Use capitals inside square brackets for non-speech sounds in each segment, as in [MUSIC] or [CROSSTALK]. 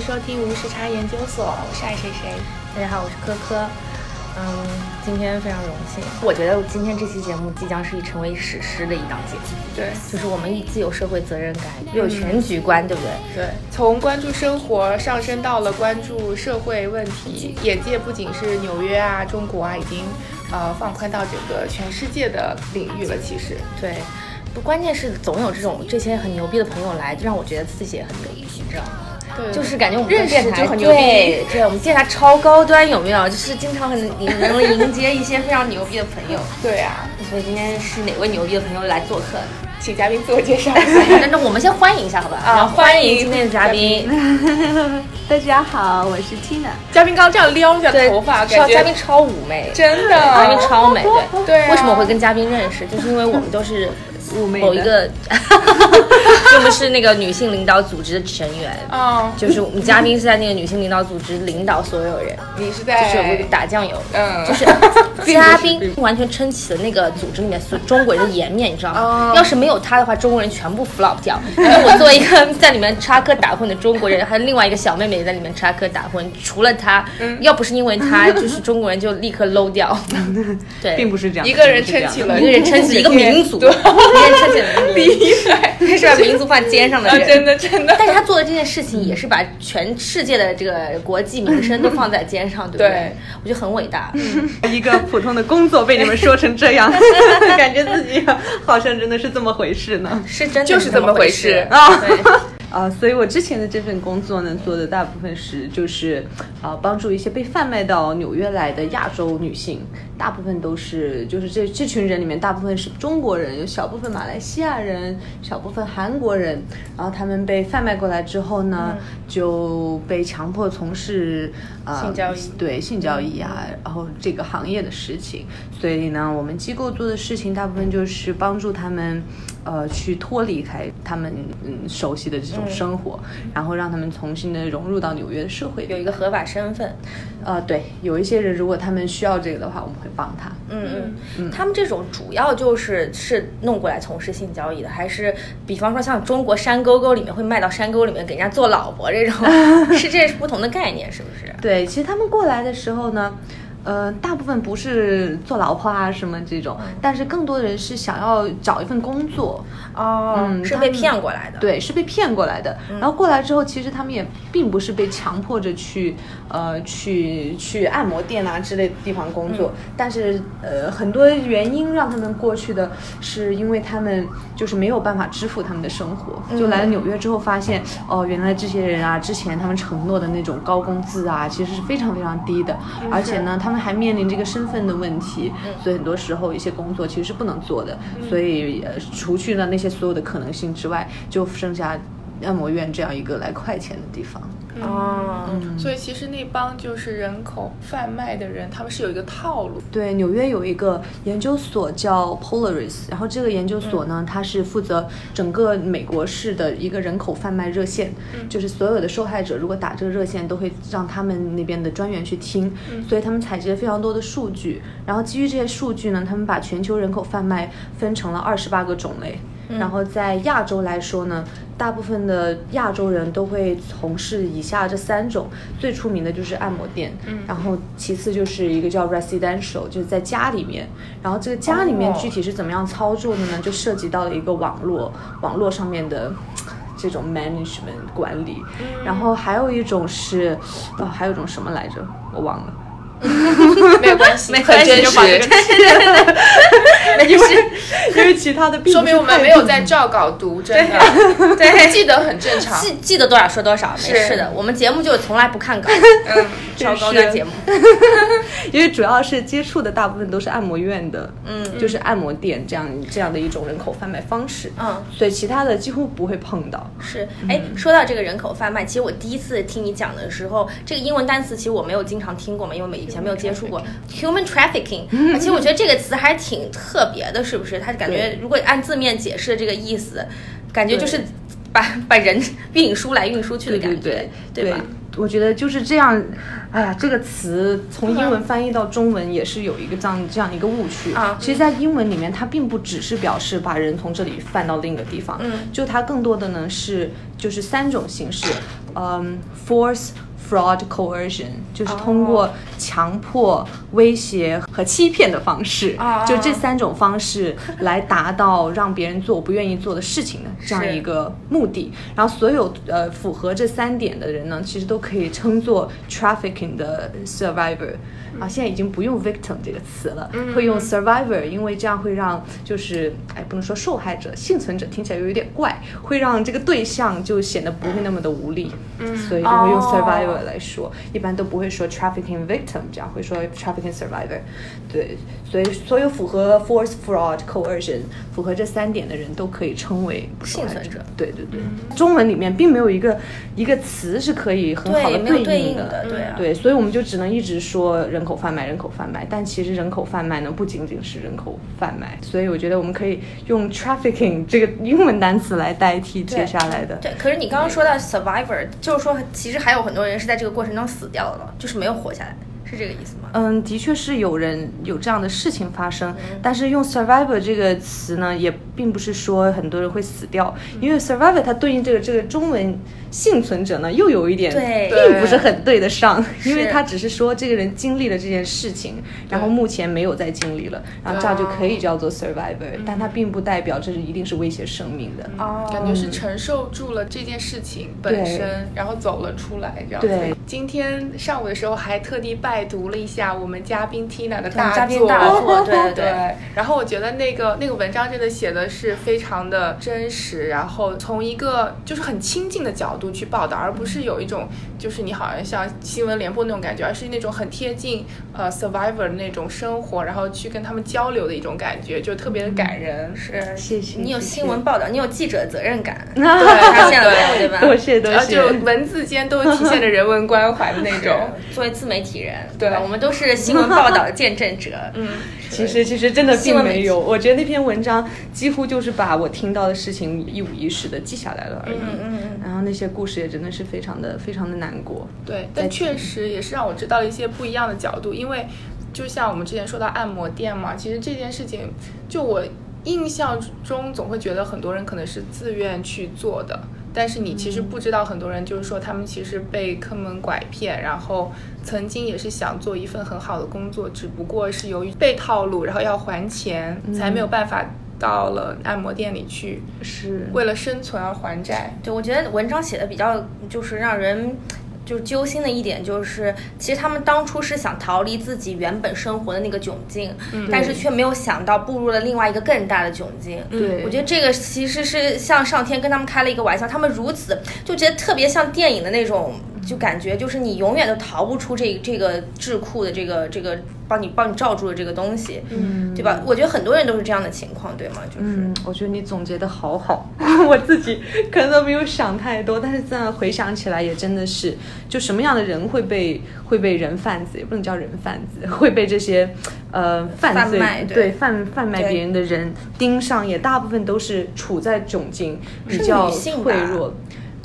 迎收听无时差研究所，我是爱谁谁。大家好，我是科科。嗯，今天非常荣幸。我觉得今天这期节目即将是一成为史诗的一档节目。对，就是我们既有社会责任感，又有全局观，对不对？对，从关注生活上升到了关注社会问题，眼界不仅是纽约啊、中国啊，已经呃放宽到整个全世界的领域了。其实，对，不，关键是总有这种这些很牛逼的朋友来，让我觉得自己也很牛逼，你知道吗？对，就是感觉我们认识电台就很牛逼对，对，我们电台超高端，有没有？就是经常很能迎接一些非常牛逼的朋友。对啊，所以今天是哪位牛逼的朋友来做客？请嘉宾自我介绍一下。[LAUGHS] 那那我们先欢迎一下，好吧？啊欢欢迎迎今天的嘉宾。[LAUGHS] 大家好，我是 Tina。嘉宾刚刚这样撩一下，头发，超感觉嘉宾超妩媚，真的嘉宾超美，对对啊为什么我会跟嘉宾认识？就是因为我们都是某一个 [LAUGHS] [LAUGHS] 就我们是那个女性领导组织的成员。哦，就是我们嘉宾是在那个女性领导组织领导所有人，[LAUGHS] 你是在就是有一个打酱油，嗯就是嘉宾完全撑起了那个组织里面所中国人的颜面，你知道吗哦？要是没有他的话，中国人全部 flop 掉。因为我作为一个在里面插科打诨的中国人，还有另外一个小妹妹也在里面插科打诨，除了他，嗯要不是因为他，就是中国人就立刻 low 掉。对，并不是这样，一个人撑起了一个人撑起一个民族，一对个人撑起了民族，厉害是把民族放肩上的啊！人。真的真的，但是他做的这件事情也是把全世界的这个国际民生都放在肩上，对不对？对我觉得很伟大。[LAUGHS] 一个普通的工作被你们说成这样，[LAUGHS] 感觉自己好像真的是这么回事呢。是真的就是这么回事啊！对，啊、所以我之前的这份工作呢，做的大部分是就是啊、帮助一些被贩卖到纽约来的亚洲女性，大部分都是就是这这群人里面，大部分是中国人，有小部分马来西亚人，小部分韩国人，然后他们被贩卖过来之后呢，就被强迫从事啊、性交易对性交易啊，然后这个行业的事情，所以呢，我们机构做的事情大部分就是帮助他们，呃，去脱离开他们嗯熟悉的这种生活，然后让他们重新的融入到纽约的社会。有一个合法身份。呃，对，有一些人如果他们需要这个的话，我们会帮他。嗯嗯，他们这种主要就是是弄过来从事性交易的，还是比方说像中国山沟沟里面会卖到山沟里面给人家做老婆这种，[LAUGHS] 是这是不同的概念，是不是？对，其实他们过来的时候呢，呃，大部分不是做老婆啊什么这种，但是更多的人是想要找一份工作。哦嗯是被骗过来的。对，是被骗过来的。然后过来之后，其实他们也并不是被强迫着去，呃，去去按摩店啊之类的地方工作。但是，呃，很多原因让他们过去的，是因为他们就是没有办法支付他们的生活。就来了纽约之后，发现哦，原来这些人啊，之前他们承诺的那种高工资啊，其实是非常非常低的。而且呢，他们还面临这个身份的问题，所以很多时候一些工作其实是不能做的。所以，呃，除去了那些所有的可能性之外，就剩下按摩院这样一个来快钱的地方。哦，所以其实那帮就是人口贩卖的人，他们是有一个套路。对，纽约有一个研究所叫 Polaris，然后这个研究所呢，它是负责整个美国市的一个人口贩卖热线，就是所有的受害者如果打这个热线，都会让他们那边的专员去听，所以他们采集了非常多的数据，然后基于这些数据呢，他们把全球人口贩卖分成了二十八个种类。然后在亚洲来说呢，大部分的亚洲人都会从事以下这三种，最出名的就是按摩店，然后其次就是一个叫 residential，就是在家里面，然后这个家里面哦具体是怎么样操作的呢？就涉及到了一个网络，网络上面的。这种 management 管理，然后还有一种是，哦，还有一种什么来着？我忘了。[LAUGHS] 没有关系，没关系很真就把这个实，[LAUGHS] [LAUGHS] 没事，因为其他的说明我们没有在照稿读，真的，对记得很正常。记记得多少说多少，没事的。我们节目就从来不看稿，嗯，超高端。节目。因为主要是接触的大部分都是按摩院的，嗯。就是按摩店这样这样的一种人口贩卖方式，嗯，所以其他的几乎不会碰到。是，哎，说到这个人口贩卖，其实我第一次听你讲的时候，这个英文单词其实我没有经常听过嘛，因为我以前没有接触过 human trafficking。其实我觉得这个词还挺特别的，是不是？它感觉如果按字面解释的这个意思，感觉就是把把人 [LAUGHS] 运输来运输去的感觉，对吧？我觉得就是这样，哎呀，这个词从英文翻译到中文也是有一个这样这样一个误区啊其实，在英文里面，它并不只是表示把人从这里贩到另一个地方，嗯，就它更多的呢是就是三种形式，嗯，force。Fraud coercion 就是通哦过强迫、威胁和欺骗的方式，啊就这三种方式来达到让别人做我不愿意做的事情的这样一个目的。然后所有呃符合这三点的人呢，其实都可以称作 trafficking 的 survivor。啊，现在已经不用 victim 这个词了，会用 survivor，因为这样会让就是哎，不能说受害者，幸存者听起来又有点怪，会让这个对象就显得不会那么的无力，嗯，所以就会用哦。survivor 来说，一般都不会说 trafficking victim，这样会说 trafficking survivor。对，所以所有符合 force fraud coercion 符合这三点的人都可以称为受害幸存者对对对，中文里面并没有一个一个词是可以很好的对应应的对啊。对，所以我们就只能一直说人口贩卖，人口贩卖。但其实人口贩卖呢，不仅仅是人口贩卖，所以我觉得我们可以用 trafficking 这个英文单词来代替接下来的。对，可是你刚刚说到 survivor，就是说其实还有很多人是在这个过程中死掉了，就是没有活下来，是这个意思吗？嗯，的确是有人有这样的事情发生，嗯但是用 survivor 这个词呢，也并不是说很多人会死掉，因为 survivor 它对应这个这个中文幸存者呢，又有一点对。并不是很对得上，因为是。它只是说这个人经历了这件事情，然后目前没有再经历了，然后这样就可以叫做 survivor，但它并不代表这是一定是威胁生命的。哦，感觉是承受住了这件事情本身，然后走了出来，这样子。对。今天上午的时候还特地拜读了一下我们嘉宾 Tina 的对大嘉宾，大作，对对。对，[LAUGHS] 然后我觉得那个那个文章真的写的是非常的真实，然后从一个就是很亲近的角度去报道，而不是有一种就是你好像像新闻联播那种感觉，而是那种很贴近呃 survivor 的那种生活，然后去跟他们交流的一种感觉，就特别的感人。是，谢谢你有新闻报道，你有记者责任感，[LAUGHS] 对，发现了对对吧？多谢多然后谢。就文字间都体现着人文关怀的那种。作为自媒体人，对吧？我们都是新闻报道的见证者。[LAUGHS] 嗯，其实其实真的并没有，我觉得那篇文章几乎就是把我听到的事情一五一十的记下来了而已。嗯嗯然后那些故事也真的是非常的非常的难过。对，但确实也是让我知道了一些不一样的角度，因为就像我们之前说到按摩店嘛，其实这件事情，就我印象中总会觉得很多人可能是自愿去做的。但是你其实不知道，很多人就是说他们其实被坑蒙拐骗，然后曾经也是想做一份很好的工作，只不过是由于被套路，然后要还钱，才没有办法到了按摩店里去，是为了生存而还债。对，我觉得文章写的比较就是让人。就是揪心的一点就是，其实他们当初是想逃离自己原本生活的那个窘境，但是却没有想到步入了另外一个更大的窘境。对我觉得这个其实是像上天跟他们开了一个玩笑，他们如此就觉得特别像电影的那种，就感觉就是你永远都逃不出这这个智库的这个这个帮你帮你罩住的这个东西，嗯对吧？我觉得很多人都是这样的情况，对吗？就是。嗯，我觉得你总结的好好，[LAUGHS] 我自己可能都没有想太多，但是现在回想起来也真的是，就什么样的人会被会被人贩子，也不能叫人贩子，[LAUGHS] 会被这些呃犯罪贩卖对对贩贩卖别人的人盯上，也大部分都是处在窘境，比是较脆弱。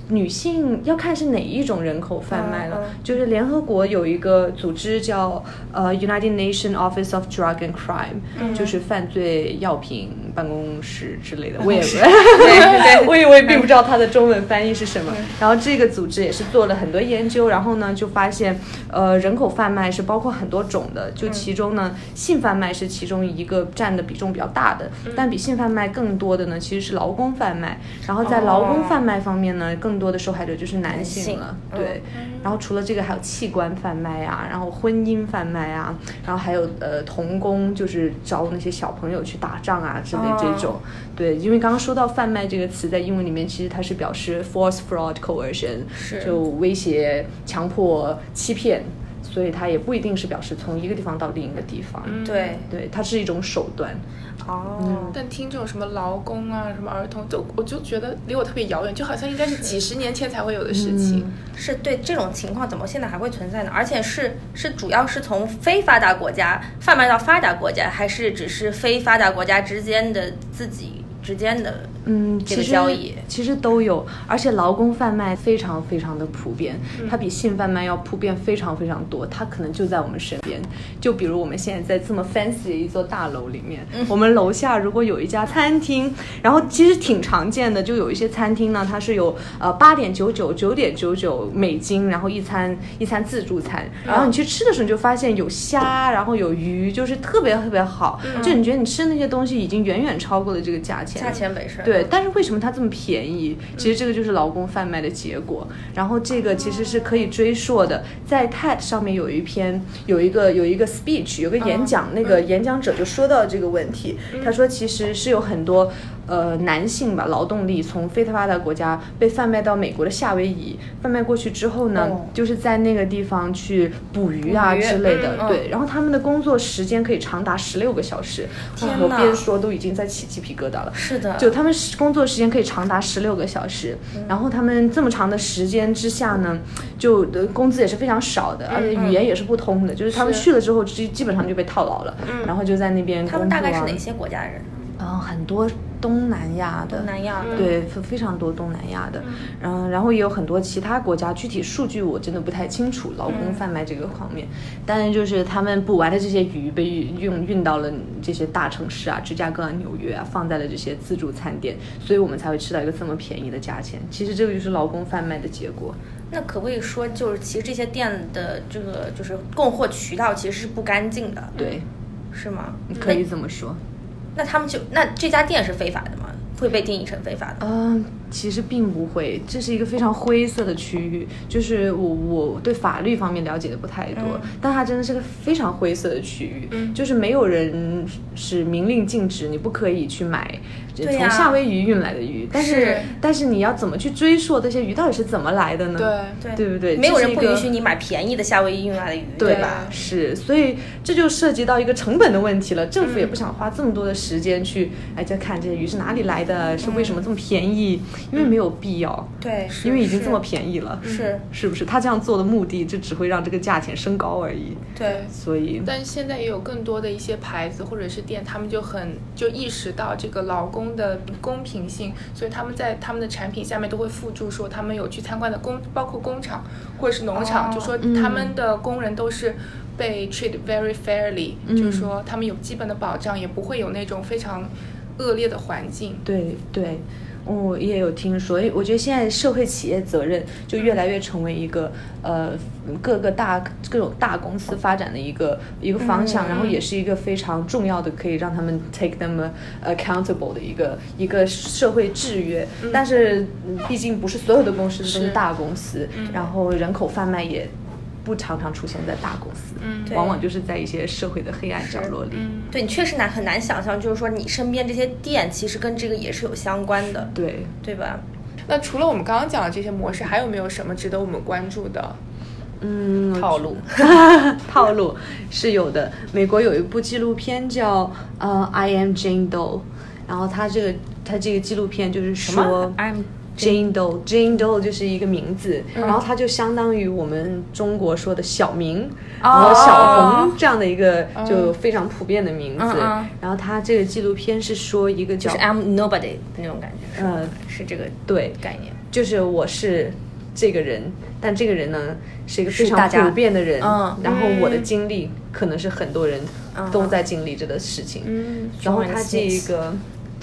女性要看是哪一种人口贩卖了，就是联合国有一个组织叫呃 United Nations Office of Drug and Crime，、就是犯罪药品办公室之类的，我也不，[LAUGHS] 我也我也并不知道它的中文翻译是什么。然后这个组织也是做了很多研究，然后呢就发现，呃，人口贩卖是包括很多种的，就其中呢性贩卖是其中一个占的比重比较大的，但比性贩卖更多的呢其实是劳工贩卖。然后在劳工贩卖方面呢，更多的受害者就是男性了，性。对。然后除了这个，还有器官贩卖啊，然后婚姻贩卖啊，然后还有呃童工，就是招那些小朋友去打仗啊之类这种。对，因为刚刚说到贩卖这个词，在英文里面其实它是表示 force, fraud, coercion，是就威胁、强迫、欺骗，所以它也不一定是表示从一个地方到另一个地方。对，对，它是一种手段。哦，但听这种什么劳工啊、什么儿童，就我就觉得离我特别遥远，就好像应该是几十年前才会有的事情。[LAUGHS] 是对这种情况怎么现在还会存在呢？而且是是主要是从非发达国家贩卖到发达国家，还是只是非发达国家之间的自己之间的嗯，这个其实交易。其实都有，而且劳工贩卖非常非常的普遍，它比性贩卖要普遍非常非常多，它可能就在我们身边。就比如我们现在在这么 fancy 的一座大楼里面，我们楼下如果有一家餐厅，然后其实挺常见的，就有一些餐厅呢，它是有呃八点九九、九点九九美金，然后一餐一餐自助餐，然后你去吃的时候你就发现有虾，然后有鱼，就是特别特别好，就你觉得你吃的那些东西已经远远超过了这个价钱，价钱本身，对，但是为什么它这么便宜？其实这个就是劳工贩卖的结果。然后这个其实是可以追溯的，在 TED 上面有一篇有一个有一个 speech 有个演讲，那个演讲者就说到这个问题，他说其实是有很多。呃，男性吧，劳动力从非发达国家被贩卖到美国的夏威夷，贩卖过去之后呢，哦就是在那个地方去捕鱼啊之类的，嗯对。然后他们的工作时间可以长达十六个小时，我天哪边说都已经在起鸡皮疙瘩了。是的，就他们是工作时间可以长达十六个小时，然后他们这么长的时间之下呢，就呃工资也是非常少的，而且语言也是不通的，就是他们去了之后基基本上就被套牢了，然后就在那边工作、啊。他们大概是哪些国家的人？嗯，很多东南亚的，东南亚的，对，非非常多东南亚的，嗯，然后也有很多其他国家，具体数据我真的不太清楚，劳工贩卖这个方面，但是就是他们捕完的这些鱼被运运运到了这些大城市啊，芝加哥啊、纽约啊，放在了这些自助餐店，所以我们才会吃到一个这么便宜的价钱。其实这个就是劳工贩卖的结果。那可不可以说，就是其实这些店的这个就是供货渠道其实是不干净的，对，是吗？可以这么说。那他们就那这家店是非法的吗？会被定义成非法的？嗯，其实并不会，这是一个非常灰色的区域。就是我我对法律方面了解的不太多，但它真的是个非常灰色的区域。嗯就是没有人是明令禁止你不可以去买从夏威夷运来的鱼，但是是但是你要怎么去追溯这些鱼到底是怎么来的呢？对对对不对？没有人不允许你买便宜的夏威夷运来的鱼，对吧？是，所以这就涉及到一个成本的问题了。政府也不想花这么多的时间去，哎，再看这些鱼是哪里来的，是为什么这么便宜？因为没有必要，对，因为已经这么便宜了，是，是不是？他这样做的目的，就只会让这个价钱升高而已。对，所以，但是现在也有更多的一些牌子或者是店，他们就很就意识到这个劳工的公平性，所以他们在他们的产品下面都会附注说他们有去参观的工，包括工厂或者是农场，哦就说他们的工人都是被 treat very fairly，、就是说他们有基本的保障，也不会有那种非常恶劣的环境。对对。我也有听说，我觉得现在社会企业责任就越来越成为一个呃各个大各种大公司发展的一个一个方向，然后也是一个非常重要的可以让他们 take them accountable 的一个一个社会制约。但是嗯毕竟不是所有的公司都是是。大公司，然后人口贩卖也不常常出现在大公司，嗯往往就是在一些社会的黑暗角落里。嗯，对你确实难很难想象，就是说你身边这些店其实跟这个也是有相关的，对，对吧？那除了我们刚刚讲的这些模式，还有没有什么值得我们关注的？嗯，套路，[LAUGHS] 套路是有的。美国有一部纪录片叫呃《I Am Jane Doe》，然后它这个它这个纪录片就是什么说？I'm Jane Doe，Jane Doe 就是一个名字，嗯。然后它就相当于我们中国说的小明哦。和小红这样的一个就非常普遍的名字。嗯嗯。然后它这个纪录片是说一个叫就是 I'm nobody 的那种感觉，是吧呃是这个对概念。就是我是这个人，但这个人呢是一个非常普遍的人，嗯。然后我的经历可能是很多人嗯。都在经历着的事情，嗯。然后他这一个，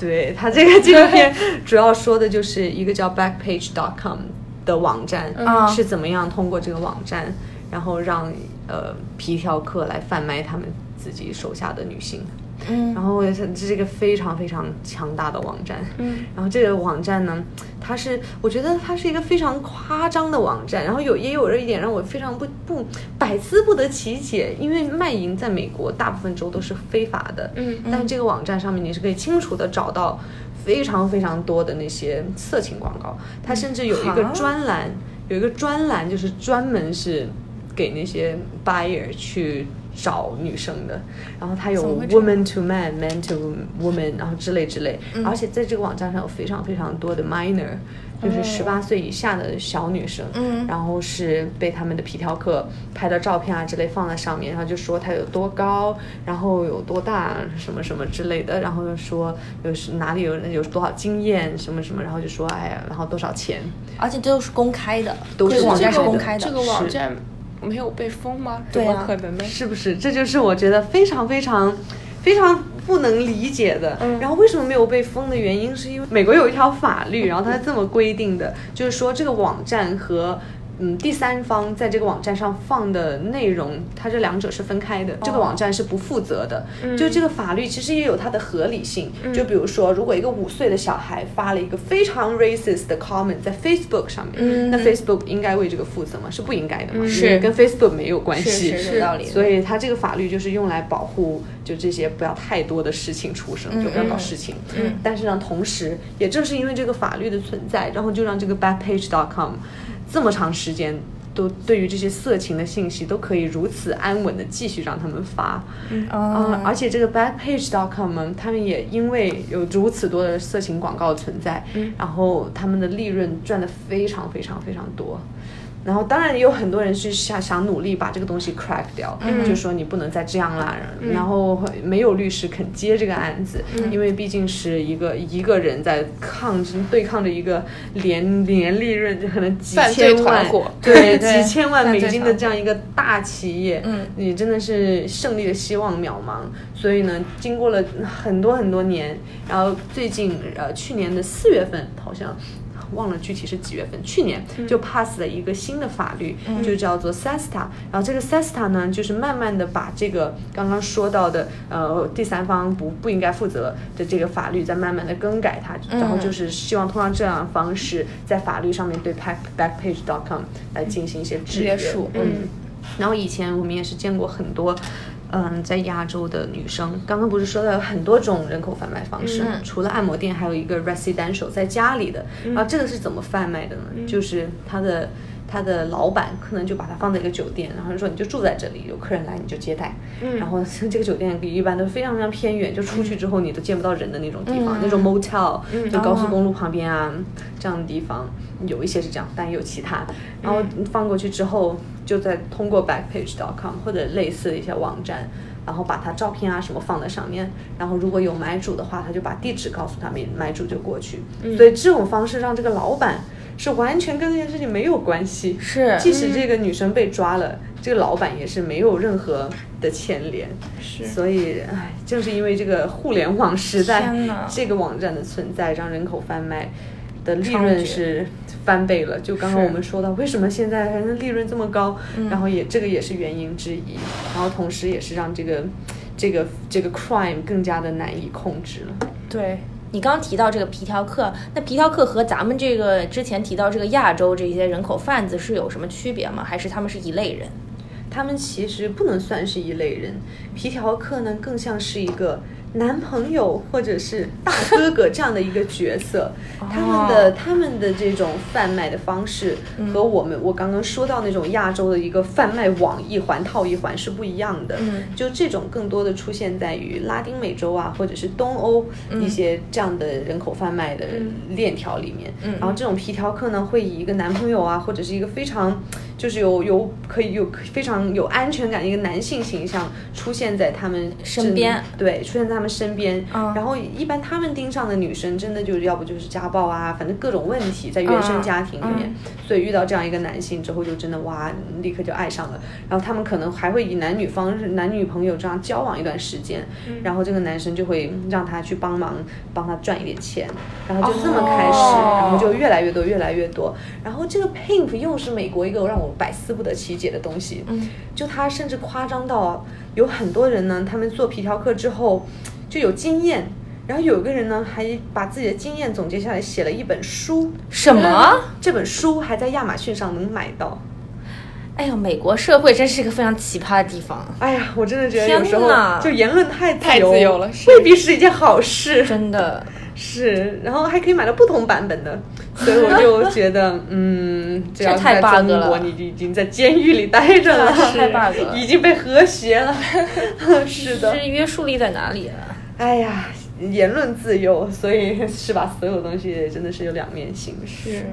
对他这个纪录片 [LAUGHS] 主要说的就是一个叫 Backpage.com 的网站、嗯是怎么样通过这个网站，然后让呃皮条客来贩卖他们自己手下的女性。嗯。然后这是一个非常非常强大的网站，嗯，然后这个网站呢，它是我觉得它是一个非常夸张的网站，然后有也有着一点让我非常不不百思不得其解，因为卖淫在美国大部分州都是非法的，嗯。但这个网站上面你是可以清楚的找到非常非常多的那些色情广告，它甚至有一个专栏，有一个专栏就是专门是给那些 buyer 去找女生的，然后它有 woman to man、man to woman，然后之类之类，而且在这个网站上有非常非常多的 minor。就是十八岁以下的小女生，嗯。然后是被他们的皮条客拍的照片啊之类放在上面，然后就说她有多高，然后有多大，什么什么之类的，然后又说有是哪里有有多少经验，什么什么，然后就说哎呀，然后多少钱，而且都是公开的，都是这个网站是公开的。这个网站没有被封吗？怎么可能呢？是不是？这就是我觉得非常非常非常不能理解的。然后为什么没有被封的原因，是因为美国有一条法律，然后它是这么规定的，就是说这个网站和。嗯，第三方在这个网站上放的内容，它这两者是分开的。这个网站是不负责的。就这个法律其实也有它的合理性。就比如说，如果一个五岁的小孩发了一个非常 racist 的 comment 在 Facebook 上面，那 Facebook 应该为这个负责吗？是不应该的嘛？是跟 Facebook 没有关系。是是有道理所以它这个法律就是用来保护就这些不要太多的事情出生，就不要搞事情。嗯。但是呢，同时也正是因为这个法律的存在，然后就让这个 Backpage.com 这么长时间。都对于这些色情的信息都可以如此安稳的继续让他们发，嗯、哦而且这个 Backpage.com 呢，他们也因为有如此多的色情广告存在，然后他们的利润赚的非常非常非常多。然后当然也有很多人是想想努力把这个东西 crack 掉，就说你不能再这样啦。然后没有律师肯接这个案子，因为毕竟是一个一个人在抗对抗着一个年年利润就可能几千万对 [LAUGHS] 对几千万美金的这样一个大企业，嗯你真的是胜利的希望渺茫。所以呢，经过了很多很多年，然后最近呃去年的四月份好像。忘了具体是几月份，去年就 pass 了一个新的法律，就叫做 SESTA。然后这个 SESTA 呢，就是慢慢的把这个刚刚说到的呃第三方不不应该负责的这个法律，再慢慢的更改它，然后就是希望通过这样的方式，在法律上面对 back backpage.com 来进行一些制约。约束嗯。然后以前我们也是见过很多，嗯，在亚洲的女生，刚刚不是说到有很多种人口贩卖方式，嗯除了按摩店，还有一个 residential 在家里的，然后这个是怎么贩卖的呢？就是他的。他的老板可能就把它放在一个酒店，然后就说你就住在这里，有客人来你就接待。嗯，然后 [LAUGHS] 这个酒店一般都非常非常偏远，就出去之后你都见不到人的那种地方，那种 motel，、就高速公路旁边啊、这样的地方，有一些是这样，但也有其他。然后放过去之后，就在通过 Backpage.com 或者类似的一些网站。然后把他照片啊什么放在上面，然后如果有买主的话，他就把地址告诉他们，买主就过去。所以这种方式让这个老板是完全跟这件事情没有关系。是即使这个女生被抓了，这个老板也是没有任何的牵连。是所以，唉，正是因为这个互联网时代这个网站的存在，让人口贩卖的利润是翻倍了。就刚刚我们说到，为什么现在人的利润这么高？然后也这个也是原因之一，然后同时也是让这个这个这个 crime 更加的难以控制了。对。你刚刚提到这个皮条客，那皮条客和咱们这个之前提到这个亚洲这些人口贩子是有什么区别吗？还是他们是一类人？他们其实不能算是一类人，皮条客呢更像是一个男朋友或者是大哥哥这样的一个角色。[LAUGHS] 他们的他们的这种贩卖的方式和我们我刚刚说到那种亚洲的一个贩卖网一环套一环是不一样的。嗯就这种更多的出现在于拉丁美洲啊，或者是东欧一些这样的人口贩卖的链条里面。嗯然后这种皮条客呢，会以一个男朋友啊，或者是一个非常就是有有可以有非常有安全感的一个男性形象出现在他们身边，对，出现在他们身边。嗯然后一般他们盯上的女生，真的就是要不就是家暴啊，反正各种问题在原生家庭里面。所以遇到这样一个男性之后，就真的哇，立刻就爱上了。然后他们可能还会以男女方式、男女朋友这样交往一段时间，然后这个男生就会让他去帮忙，帮他赚一点钱，然后就这么开始，哦然后就越来越多，越来越多。然后这个 pimp 又是美国一个让我百思不得其解的东西，嗯就他甚至夸张到啊有很多人呢，他们做皮条客之后就有经验。然后有一个人呢，还把自己的经验总结下来，写了一本书。什么？这本书还在亚马逊上能买到。哎呦，美国社会真是一个非常奇葩的地方，哎呀，我真的觉得天有时候就言论太太自由了未必是一件好事。真的。是，然后还可以买到不同版本的，所以我就觉得，[LAUGHS] 嗯，这太在 bug 中国，了你已经在监狱里待着了，太 bug 了 [LAUGHS] 已经被和谐了。[LAUGHS] 是的，是约束力在哪里啊？哎呀，言论自由，[LAUGHS] 所以是吧？所有东西真的是有两面性。是，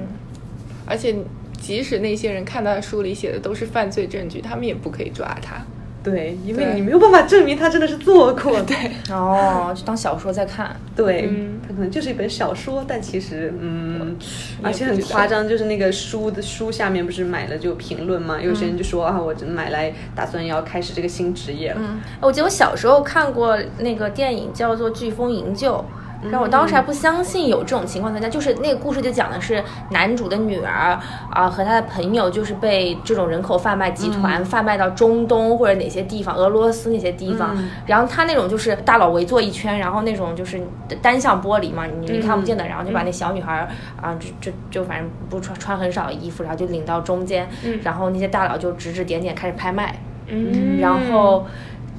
而且即使那些人看到书里写的都是犯罪证据，他们也不可以抓他。对，因为你没有办法证明他真的是做过。[LAUGHS] 对哦，就当小说在看。对，嗯它可能就是一本小说，但其实嗯，而且很夸张，就是那个书的书下面不是买了就评论嘛，有些人就说啊，我买来打算要开始这个新职业了。嗯，我记得我小时候看过那个电影叫做《飓风营救》。然后我当时还不相信有这种情况存在，就是那个故事就讲的是男主的女儿啊、和他的朋友就是被这种人口贩卖集团贩卖到中东或者哪些地方，俄罗斯那些地方。然后他那种就是大佬围坐一圈，然后那种就是单向玻璃嘛，你你看不见的，然后就把那小女孩儿啊，就就就反正不穿穿很少衣服，然后就领到中间，然后那些大佬就指指点点开始拍卖。嗯然后。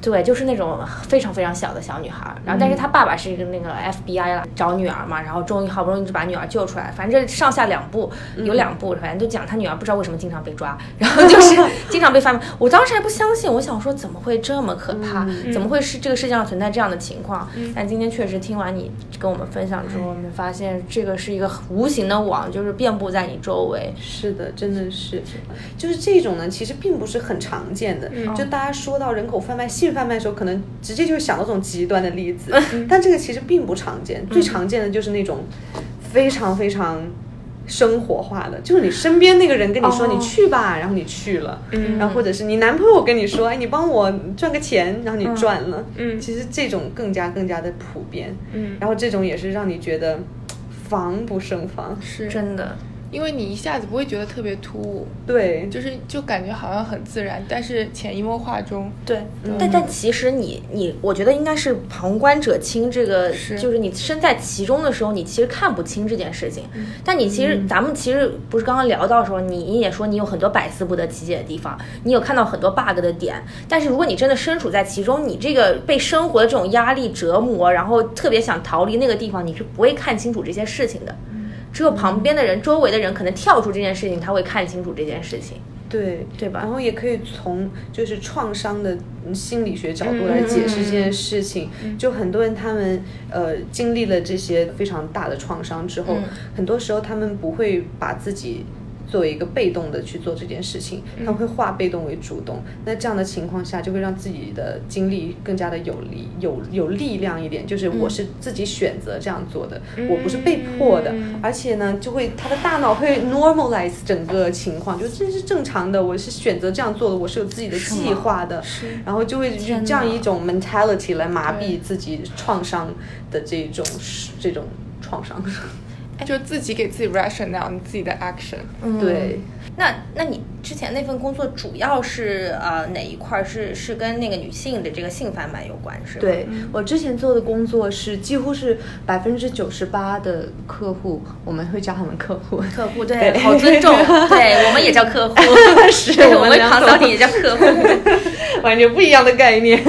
对，就是那种非常非常小的小女孩儿，然后但是她爸爸是一个那个 FBI 了，找女儿嘛，然后终于好不容易就把女儿救出来，反正这上下两部有两部，反正就讲她女儿不知道为什么经常被抓，然后就是 [LAUGHS] 经常被贩卖。我当时还不相信，我想说怎么会这么可怕？怎么会是这个世界上存在这样的情况？但今天确实听完你跟我们分享之后，我们发现这个是一个无形的网，就是遍布在你周围。是的，真的是，就是这种呢，其实并不是很常见的。就大家说到人口贩卖、性贩卖的时候，可能直接就会想到这种极端的例子，[LAUGHS] 但这个其实并不常见。最常见的就是那种非常非常生活化的，就是你身边那个人跟你说哦你去吧，然后你去了，然后或者是你男朋友跟你说，哎，你帮我赚个钱，然后你赚了。嗯其实这种更加更加的普遍。嗯然后这种也是让你觉得防不胜防。是真的，因为你一下子不会觉得特别突兀，对，就是就感觉好像很自然，但是潜移默化中，对，但但其实你你，我觉得应该是旁观者清，这个是。就是你身在其中的时候，你其实看不清这件事情。但你其实，咱们其实不是刚刚聊到的时候，你也说你有很多百思不得其解的地方，你有看到很多 bug 的点。但是如果你真的身处在其中，你这个被生活的这种压力折磨，然后特别想逃离那个地方，你是不会看清楚这些事情的。只有旁边的人、周围的人可能跳出这件事情，他会看清楚这件事情。对对吧然后也可以从就是创伤的嗯心理学角度来解释这件事情。就很多人他们呃经历了这些非常大的创伤之后，嗯很多时候他们不会把自己。作为一个被动的去做这件事情，他们会化被动为主动。那这样的情况下，就会让自己的精力更加的有力、有有力量一点。就是我是自己选择这样做的，我不是被迫的。而且呢，就会他的大脑会 normalize 整个情况，就这是正常的，我是选择这样做的，我是有自己的计划的，然后就会就这样一种 mentality 来麻痹自己创伤的这种这种创伤。就自己给自己 rationale 你自己的 action。对，那那你之前那份工作主要是呃哪一块儿是是跟那个女性的这个性贩卖有关是吗？对我之前做的工作是几乎是百分之九十八的客户，我们会叫他们客户。客户对，好尊重，[LAUGHS] 对我们也叫客户，[LAUGHS] 是对我们我们两种 consulting 也叫客户。[LAUGHS] 完全不一样的概念。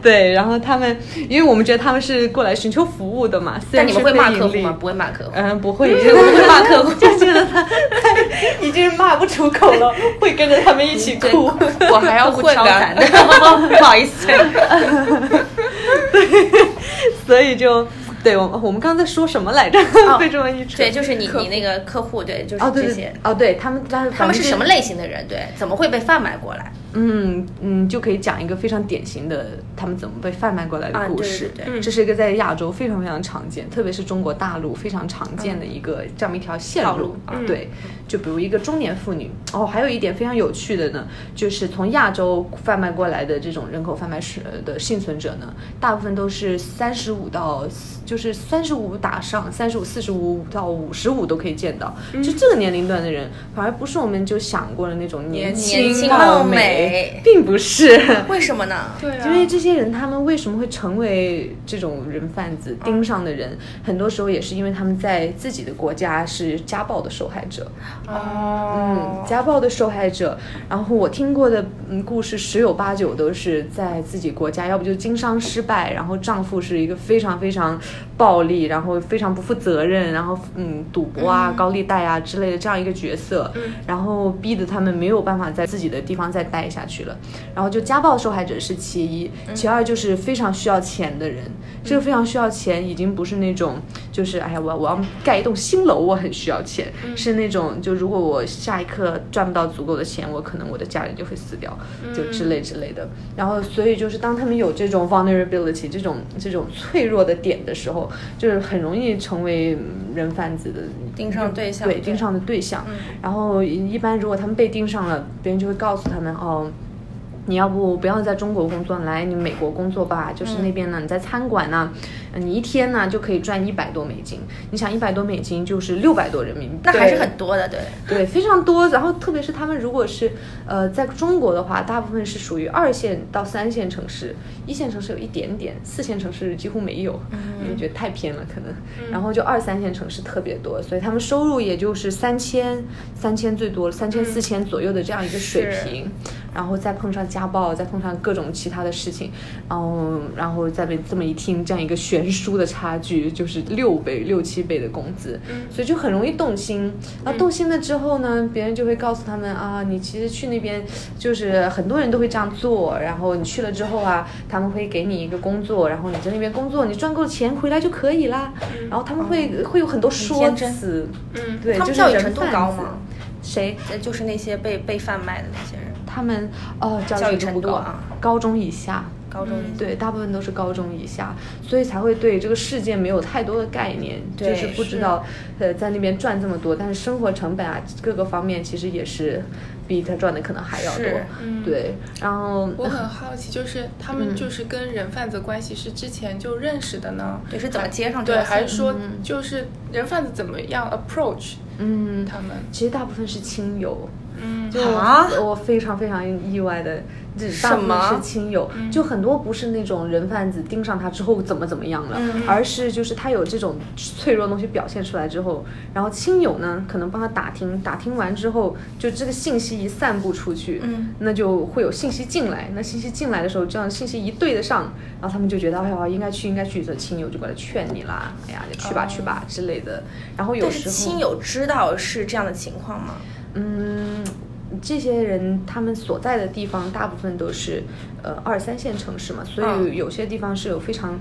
对，然后他们，因为我们觉得他们是过来寻求服务的嘛，但你们会骂客户吗？不会骂客户。嗯，不会，我们会骂客户，就觉得他他已经骂不出口了，会跟着他们一起对，哭。我还要混的 [LAUGHS] 不好意思。[LAUGHS] 所以就对我我们刚刚在说什么来着？[LAUGHS] 被这么一扯。对，就是你你那个客户，对，就是这些对。哦，对他们，他他们是什么？类型的人？对，怎么会被贩卖过来？嗯嗯，就可以讲一个非常典型的他们怎么被贩卖过来的故事。对对这是一个在亚洲非常非常常见，特别是中国大陆非常常见的一个、这样一条线路套路。嗯对，就比如一个中年妇女。哦，还有一点非常有趣的呢，就是从亚洲贩卖过来的这种人口贩卖是的幸存者呢，大部分都是三十五到就是三十五打上，三十五、四十五到五十五都可以见到。就这个年龄段的人，反而不是我们就想过的那种年年轻轻貌美美，并不是。为什么呢？[LAUGHS] 对啊，因为这些人，他们为什么会成为这种人贩子盯上的人？很多时候也是因为他们在自己的国家是家暴的受害者。哦嗯，，家暴的受害者，然后我听过的嗯故事十有八九都是在自己国家，要不就经商失败，然后丈夫是一个非常非常暴力，然后非常不负责任，然后嗯赌博啊、高利贷啊之类的这样一个角色，然后逼得他们没有办法在自己的地方再待下去了。然后就家暴受害者是其一，其二就是非常需要钱的人。这个非常需要钱，已经不是那种就是哎呀，我我要盖一栋新楼，我很需要钱，是那种就如果我下一刻赚不到足够的钱，我可能我的家人就会死掉，就之类之类的。然后所以就是当他们有这种 vulnerability 这种这种脆弱的点的时候，就是很容易成为人贩子的盯上对象对对盯上的对象。然后一般如果他们被盯上了，别人就会告诉他们哦。你要不不要在中国工作，来你美国工作吧，就是那边呢，你在餐馆呢，你一天呢就可以赚一百多美金。你想一百多美金就是六百多人民币，那还是很多的，对对，非常多。然后特别是他们如果是呃在中国的话，大部分是属于二线到三线城市，一线城市有一点点，四线城市几乎没有，因为觉得太偏了可能。然后就二三线城市特别多，所以他们收入也就是三千三千最多三千四千左右的这样一个水平。然后再碰上家暴，再碰上各种其他的事情，然后，然后再被这么一听，这样一个悬殊的差距，就是六倍、六七倍的工资，所以就很容易动心。那动心了之后呢，别人就会告诉他们啊，你其实去那边就是很多人都会这样做，然后你去了之后啊，他们会给你一个工作，然后你在那边工作，你赚够钱回来就可以啦。然后他们会会有很多说辞，嗯，对，就是教育程度高吗？谁？就是那些被被贩卖的那些人。他们呃教育程度啊，高中以下，高中对，大部分都是高中以下，所以才会对这个世界没有太多的概念，就是不知道呃在那边赚这么多，但是生活成本啊各个方面其实也是比他赚的可能还要多，对。然后我很好奇，[LAUGHS] 就是他们就是跟人贩子关系是之前就认识的呢？对，是怎么接上？对，还是说就是人贩子怎么样 approach？嗯，他们其实大部分是亲友。嗯，就我非常非常意外的，大部分是亲友，就很多不是那种人贩子盯上他之后怎么怎么样了，而是就是他有这种脆弱的东西表现出来之后，然后亲友呢可能帮他打听，打听完之后，就这个信息一散布出去，嗯，那就会有信息进来，那信息进来的时候，这样信息一对得上，然后他们就觉得哎呀应该去应该去，所以亲友就过来劝你啦，哎呀就去吧去吧之类的，然后有时候亲友知道是这样的情况吗？嗯，这些人他们所在的地方大部分都是呃二三线城市嘛，所以有些地方是有非常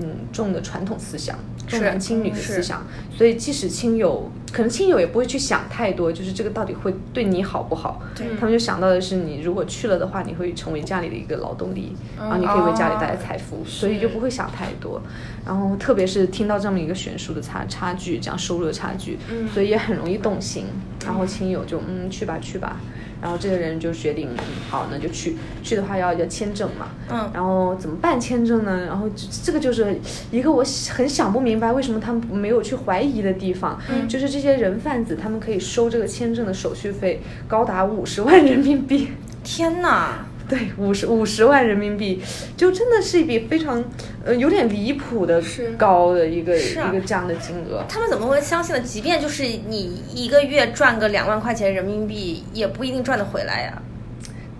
嗯重的传统思想。重男轻女的思想，所以即使亲友，可能亲友也不会去想太多，就是这个到底会对你好不好？对，他们就想到的是，你如果去了的话，你会成为家里的一个劳动力，然后你可以为家里带来财富，所以就不会想太多。然后特别是听到这么一个悬殊的差差距，这样收入的差距，所以也很容易动心。然后亲友就嗯去吧去吧。然后这个人就决定，好，那就去。去的话要要签证嘛，嗯，然后怎么办签证呢？然后这个就是一个我很想不明白为什么他们没有去怀疑的地方，嗯，就是这些人贩子他们可以收这个签证的手续费高达五十万人民币，天哪！对，五十五十万人民币，就真的是一笔非常，呃，有点离谱的高的一个一个这样的金额。他们怎么会相信呢？即便就是你一个月赚个两万块钱人民币，也不一定赚得回来呀，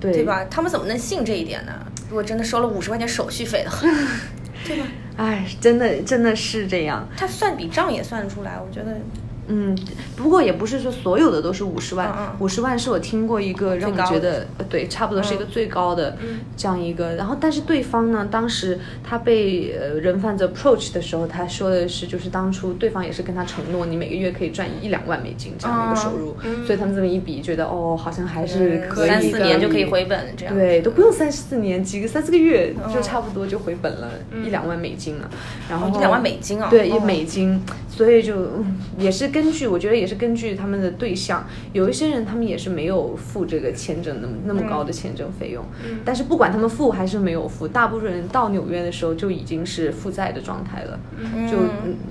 对对吧？他们怎么能信这一点呢？如果真的收了五十块钱手续费的话，[LAUGHS] 对吧？哎，真的真的是这样。他算笔账也算得出来，我觉得。嗯，不过也不是说所有的都是五十万，五十万是我听过一个让我觉得，对，差不多是一个最高的这样一个。然后，但是对方呢，当时他被呃人贩子 approach 的时候，他说的是，就是当初对方也是跟他承诺，你每个月可以赚一两万美金这样的一个收入。所以他们这么一比，觉得哦，好像还是可以，三四年就可以回本这样。对，都不用三四年，几个三四个月就差不多就回本了，一两万美金了。然后一两万美金啊？对，一美金。所以就也是根据，我觉得也是根据他们的对象，有一些人他们也是没有付这个签证那么那么高的签证费用，但是不管他们付还是没有付，大部分人到纽约的时候就已经是负债的状态了，就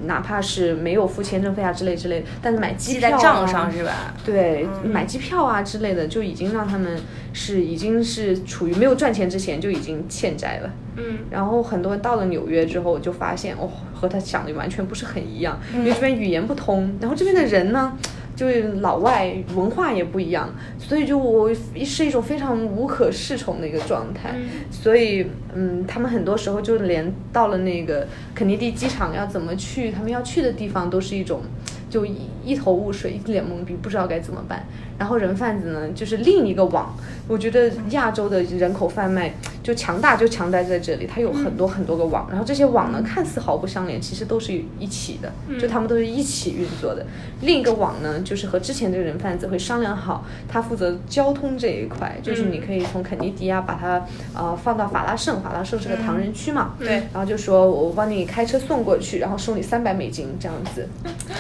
哪怕是没有付签证费啊之类之类，但是买机票啊，账上是吧？对，买机票啊之类的就已经让他们是已经是处于没有赚钱之前就已经欠债了。嗯，然后很多人到了纽约之后就发现，哦，和他想的完全不是很一样，因为这边语言不通，然后这边的人呢，就是老外，文化也不一样，所以就我是一种非常无可适从的一个状态。所以，嗯，他们很多时候就连到了那个肯尼迪机场要怎么去，他们要去的地方都是一种。就一一头雾水，一脸懵逼，不知道该怎么办。然后人贩子呢，就是另一个网。我觉得亚洲的人口贩卖就强大，就强大在这里，它有很多很多个网。然后这些网呢，看似毫不相连，其实都是一起的，就他们都是一起运作的。另一个网呢，就是和之前这个人贩子会商量好，他负责交通这一块，就是你可以从肯尼迪啊把它呃放到法拉盛，法拉盛是个唐人区嘛，对然后就说我帮你开车送过去，然后收你三百美金这样子。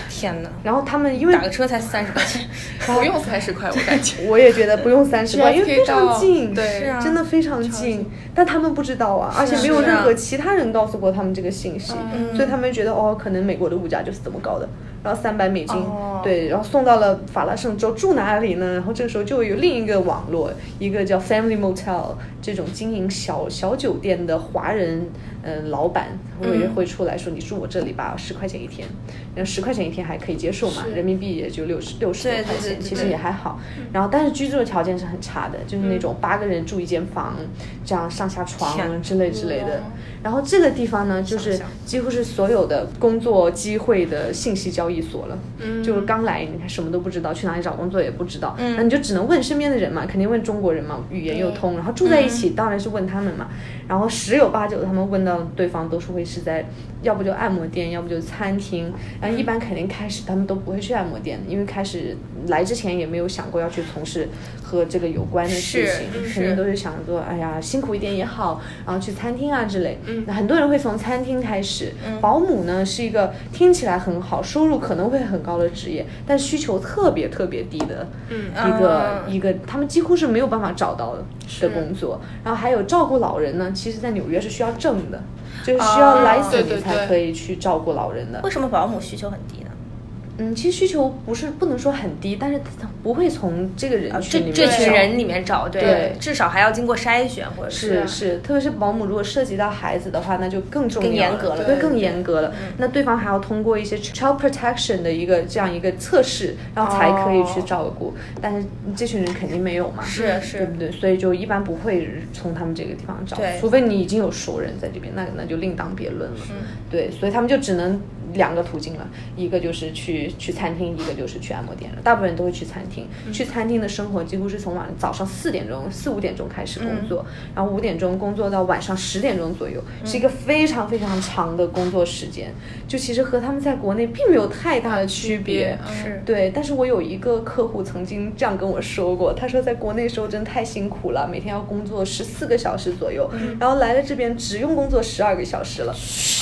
天哪，然后他们因为打个车才三十块钱，[LAUGHS] 不用三十块，我感觉。[LAUGHS] 我也觉得不用三十块，因为非常近，对真的非常近。但他们不知道啊，而且没有任何其他人告诉过他们这个信息，嗯所以他们觉得哦，可能美国的物价就是这么高的。然后三百美金，哦。对，然后送到了法拉盛州，住哪里呢？然后这个时候就有另一个网络，一个叫 Family Motel 这种经营小小酒店的华人，呃，老板会、嗯。会出来说你住我这里吧，十块钱一天，然后十块钱一天还可以接受嘛，人民币也就六十六十多块钱，其实也还好。然后但是居住的条件是很差的，就是那种八个人住一间房，这样上下床之类之类的。然后这个地方呢，就是几乎是所有的工作机会的信息交易所了。嗯就是刚来，你看什么都不知道，去哪里找工作也不知道，嗯那你就只能问身边的人嘛，肯定问中国人嘛，语言又通，然后住在一起，当然是问他们嘛。然后十有八九他们问到对方都是会是在，要不就按摩店，要不就餐厅。然后一般肯定开始他们都不会去按摩店，因为开始来之前也没有想过要去从事和这个有关的事情，肯定都是想着哎呀辛苦一点也好，然后去餐厅啊之类。嗯那很多人会从餐厅开始。嗯保姆呢是一个听起来很好，收入可能会很高的职业，但需求特别特别低的嗯一个、啊一个，他们几乎是没有办法找到的工作。然后还有照顾老人呢，其实在纽约是需要证的，就是需要哦 license 你才可以去照顾老人的。为什么保姆需求很低呢？嗯，其实需求不是不能说很低，但是他不会从这个人啊，群里这这群人里面找，对，对至少还要经过筛选，或者是是，特别是保姆，如果涉及到孩子的话，那就更重要更严格了对，更严格了。那对方还要通过一些 child protection 的一个这样一个测试，然后才可以去照顾。但是这群人肯定没有嘛，是是对不对？所以就一般不会从他们这个地方找，除非你已经有熟人在这边，那那就另当别论了。嗯对，所以他们就只能两个途径了，一个就是去去餐厅，一个就是去按摩店了。大部分人都会去餐厅，去餐厅的生活几乎是从晚早上四点钟、四五点钟开始工作，然后五点钟工作到晚上十点钟左右，是一个非常非常长的工作时间。就其实和他们在国内并没有太大的区别。对，但是我有一个客户曾经这样跟我说过，他说在国内时候真的太辛苦了，每天要工作十四个小时左右，然后来了这边只用工作十二个小时了，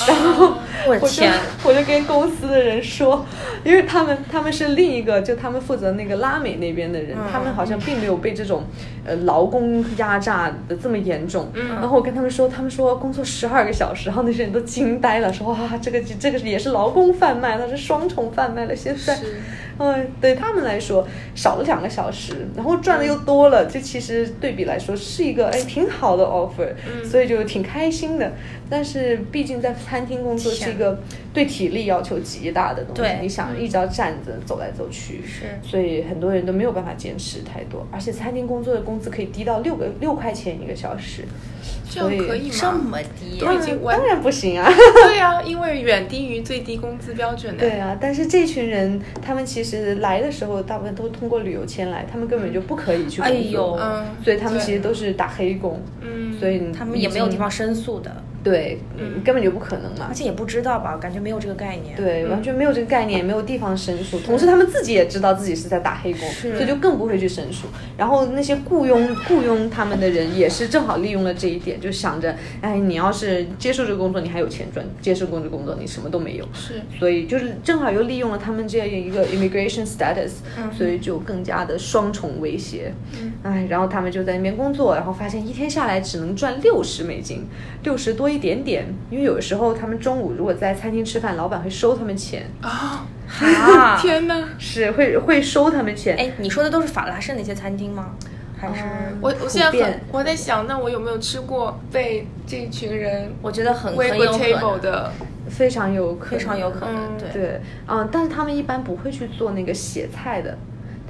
然后我天，我就跟公司的人说，因为他们他们是另一个，就他们负责那个拉美那边的人，嗯他们好像并没有被这种呃劳工压榨的这么严重。嗯然后我跟他们说，他们说工作十二个小时，然后那些人都惊呆了，说哇，这个这个也是劳工贩卖，他是双重贩卖了。现在，是嗯，对他们来说少了两个小时，然后赚的又多了，这其实对比来说是一个哎挺好的 offer，、嗯所以就挺开心的。但是毕竟在餐厅工作是一个对体力要求极大的东西，你想一直要站着走来走去，是所以很多人都没有办法坚持太多。而且餐厅工作的工资可以低到六个六块钱一个小时，这样所以可以这吗？么低都已经当然不行啊。对呀、因为远低于最低工资标准的。对啊，但是这群人，他们其实来的时候，大部分都通过旅游签来，他们根本就不可以去工作，哎呦嗯，所以他们其实都是打黑工，嗯，所以他们也没有地方申诉的，对，嗯根本就不可能嘛而。且也不知道吧，感觉没有这个概念。对，完全没有这个概念，没有地方申诉。同时，他们自己也知道自己是在打黑工，所以就更不会去申诉。然后那些雇佣雇佣他们的人也是正好利用了这一点，就想着，哎，你要是接受这个工作，你还有钱赚；接受工作工作，你什么都没有。是所以就是正好又利用了他们这样一个 immigration status，、所嗯以就更加的双重威胁。哎，然后他们就在那边工作，然后发现一天下来只能赚六十美金，六十多一点点。因为有的时候他们中午如果在餐厅吃饭，老板会收他们钱，啊，啊，[LAUGHS] 天哪！是会会收他们钱。哎，你说的都是法拉盛那些餐厅吗？还是？嗯我我现在很我在想，那我有没有吃过被这群人我觉得很很有可 table 能，的？非常有可能，非常有可能，嗯对。对，嗯，但是他们一般不会去做那个写菜的，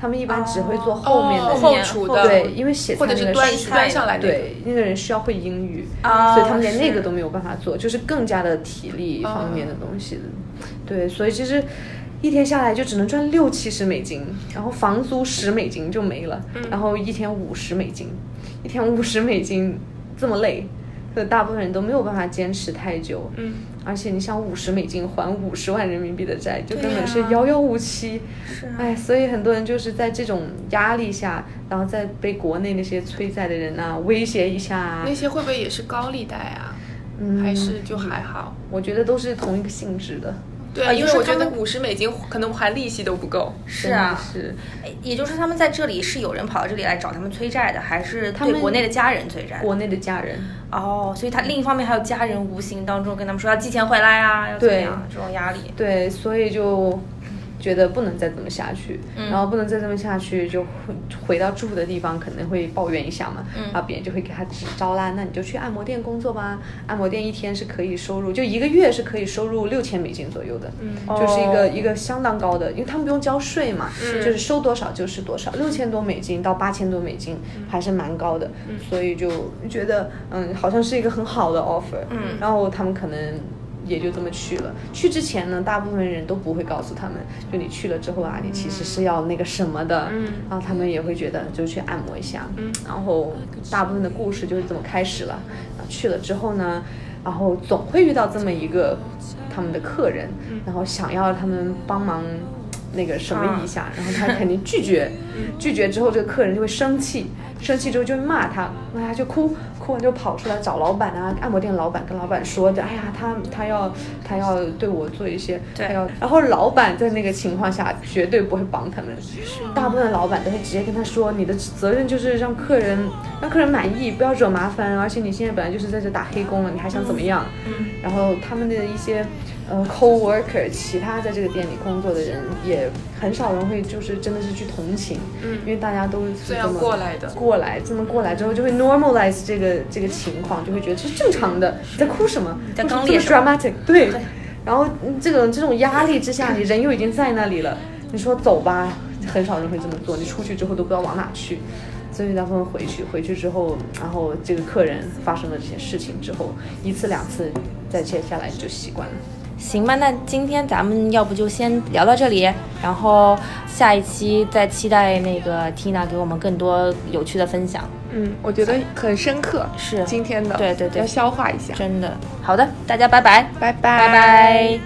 他们一般只会做哦后面的哦后厨的，对，因为写菜或者是那个是端端上来那个。对，那个人需要会英语，啊所以他们连那个都没有办法做，就是更加的体力方面的东西的。对，所以其实一天下来就只能赚六七十美金，然后房租十美金就没了，然后一天五十美金，一天五十美金这么累，所以大部分人都没有办法坚持太久。嗯，而且你想五十美金还五十万人民币的债，就根本是遥遥无期。是啊哎，所以很多人就是在这种压力下，然后再被国内那些催债的人啊威胁一下啊那，些会不会也是高利贷啊？嗯还是就还好？我觉得都是同一个性质的。对因为我觉得五十美金可能还利息都不够。是啊，是。哎也就是他们在这里是有人跑到这里来找他们催债的，还是他们对国内的家人催债？国内的家人，哦，所以他另一方面还有家人无形当中跟他们说要寄钱回来啊，要怎么样这种压力。对，所以就觉得不能再这么下去，嗯。然后不能再这么下去，就回回到住的地方可能会抱怨一下嘛，嗯。然后别人就会给他支招啦，那你就去按摩店工作吧，按摩店一天是可以收入，就一个月是可以收入六千美金左右的，嗯。就是一个、哦一个相当高的，因为他们不用交税嘛，是就是收多少就是多少，六千多美金到八千多美金还是蛮高的，所以就觉得嗯好像是一个很好的 offer，嗯。然后他们可能。也就这么去了。去之前呢，大部分人都不会告诉他们，就你去了之后啊，你其实是要那个什么的。嗯然后他们也会觉得就去按摩一下。嗯然后大部分的故事就是这么开始了。然后去了之后呢，然后总会遇到这么一个他们的客人，然后想要他们帮忙。那个什么一下，然后他肯定拒绝，[LAUGHS] 拒绝之后这个客人就会生气，生气之后就会骂他，骂他就哭，哭完就跑出来找老板啊，按摩店老板跟老板说的，哎呀，他他要他要对我做一些，他要，然后老板在那个情况下绝对不会帮他们，大部分老板都会直接跟他说，你的责任就是让客人让客人满意，不要惹麻烦，而且你现在本来就是在这打黑工了，你还想怎么样？嗯。然后他们的一些呃 co-worker，其他在这个店里工作的人也很少人会就是真的是去同情，嗯因为大家都是这样么过来的过来这么过来之后就会 normalize 这个这个情况，就会觉得这是正常的，你在哭什么？这么刚烈什么 dramatic，对对。然后嗯这种这种压力之下，你人又已经在那里了，你说走吧，很少人会这么做。你出去之后都不知道往哪去，所以大部分回去，回去之后，然后这个客人发生了这些事情之后，一次两次，再接下来你就习惯了。行吧，那今天咱们要不就先聊到这里，然后下一期再期待那个 Tina 给我们更多有趣的分享。嗯，我觉得很深刻，是今天的，对对对要消化一下。真的，好的，大家拜拜，拜拜拜拜。